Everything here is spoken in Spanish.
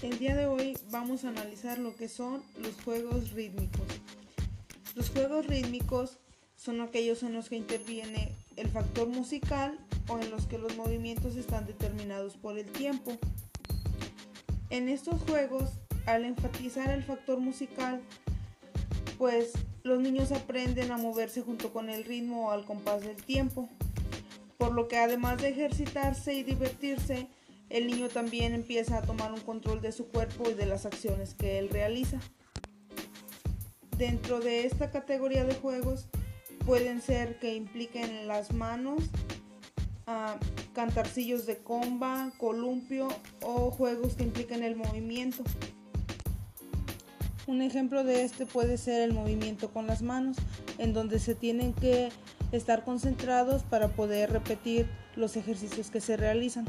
El día de hoy vamos a analizar lo que son los juegos rítmicos. Los juegos rítmicos son aquellos en los que interviene el factor musical o en los que los movimientos están determinados por el tiempo. En estos juegos, al enfatizar el factor musical, pues los niños aprenden a moverse junto con el ritmo o al compás del tiempo, por lo que además de ejercitarse y divertirse, el niño también empieza a tomar un control de su cuerpo y de las acciones que él realiza. Dentro de esta categoría de juegos pueden ser que impliquen las manos, uh, cantarcillos de comba, columpio o juegos que impliquen el movimiento. Un ejemplo de este puede ser el movimiento con las manos, en donde se tienen que estar concentrados para poder repetir los ejercicios que se realizan.